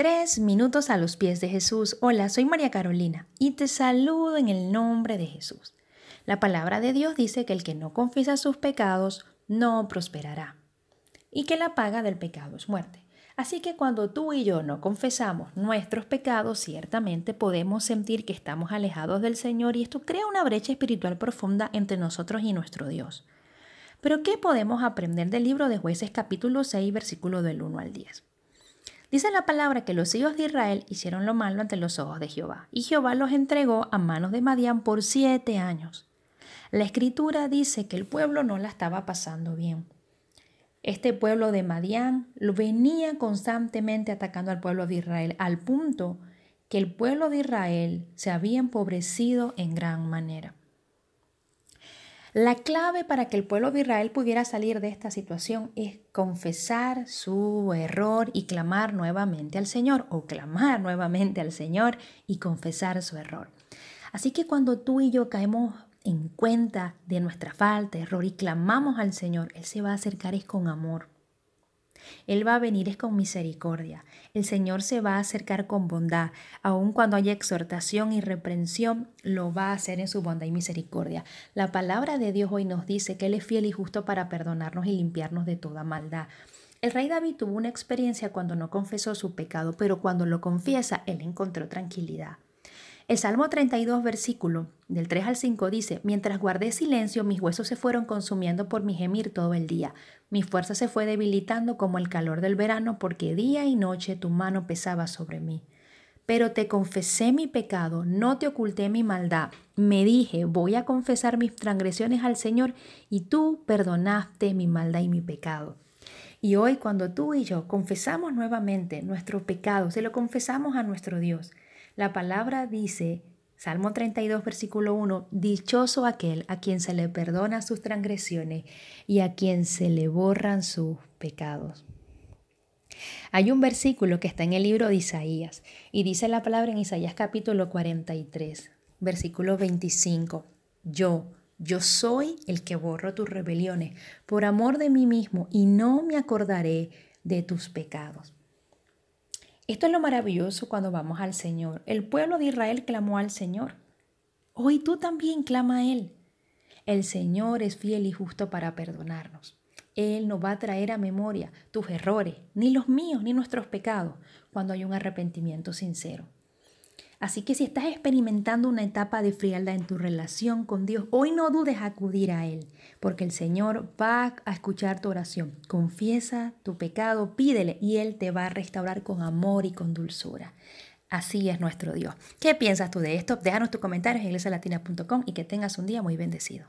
Tres minutos a los pies de Jesús. Hola, soy María Carolina y te saludo en el nombre de Jesús. La palabra de Dios dice que el que no confiesa sus pecados no prosperará y que la paga del pecado es muerte. Así que cuando tú y yo no confesamos nuestros pecados, ciertamente podemos sentir que estamos alejados del Señor y esto crea una brecha espiritual profunda entre nosotros y nuestro Dios. Pero ¿qué podemos aprender del libro de jueces capítulo 6, versículo del 1 al 10? Dice la palabra que los hijos de Israel hicieron lo malo ante los ojos de Jehová, y Jehová los entregó a manos de Madián por siete años. La escritura dice que el pueblo no la estaba pasando bien. Este pueblo de Madián venía constantemente atacando al pueblo de Israel, al punto que el pueblo de Israel se había empobrecido en gran manera. La clave para que el pueblo de Israel pudiera salir de esta situación es confesar su error y clamar nuevamente al Señor, o clamar nuevamente al Señor y confesar su error. Así que cuando tú y yo caemos en cuenta de nuestra falta, error y clamamos al Señor, Él se va a acercar es con amor. Él va a venir es con misericordia. El Señor se va a acercar con bondad. Aun cuando haya exhortación y reprensión, lo va a hacer en su bondad y misericordia. La palabra de Dios hoy nos dice que Él es fiel y justo para perdonarnos y limpiarnos de toda maldad. El rey David tuvo una experiencia cuando no confesó su pecado, pero cuando lo confiesa, Él encontró tranquilidad. El Salmo 32, versículo del 3 al 5 dice, Mientras guardé silencio, mis huesos se fueron consumiendo por mi gemir todo el día. Mi fuerza se fue debilitando como el calor del verano, porque día y noche tu mano pesaba sobre mí. Pero te confesé mi pecado, no te oculté mi maldad. Me dije, voy a confesar mis transgresiones al Señor, y tú perdonaste mi maldad y mi pecado. Y hoy cuando tú y yo confesamos nuevamente nuestro pecado, se lo confesamos a nuestro Dios, la palabra dice, Salmo 32, versículo 1, Dichoso aquel a quien se le perdona sus transgresiones y a quien se le borran sus pecados. Hay un versículo que está en el libro de Isaías y dice la palabra en Isaías capítulo 43, versículo 25, Yo, yo soy el que borro tus rebeliones por amor de mí mismo y no me acordaré de tus pecados. Esto es lo maravilloso cuando vamos al Señor. El pueblo de Israel clamó al Señor. Hoy tú también clama a Él. El Señor es fiel y justo para perdonarnos. Él no va a traer a memoria tus errores, ni los míos, ni nuestros pecados, cuando hay un arrepentimiento sincero. Así que si estás experimentando una etapa de frialdad en tu relación con Dios, hoy no dudes acudir a Él, porque el Señor va a escuchar tu oración. Confiesa tu pecado, pídele y Él te va a restaurar con amor y con dulzura. Así es nuestro Dios. ¿Qué piensas tú de esto? Déjanos tus comentarios en iglesialatina.com y que tengas un día muy bendecido.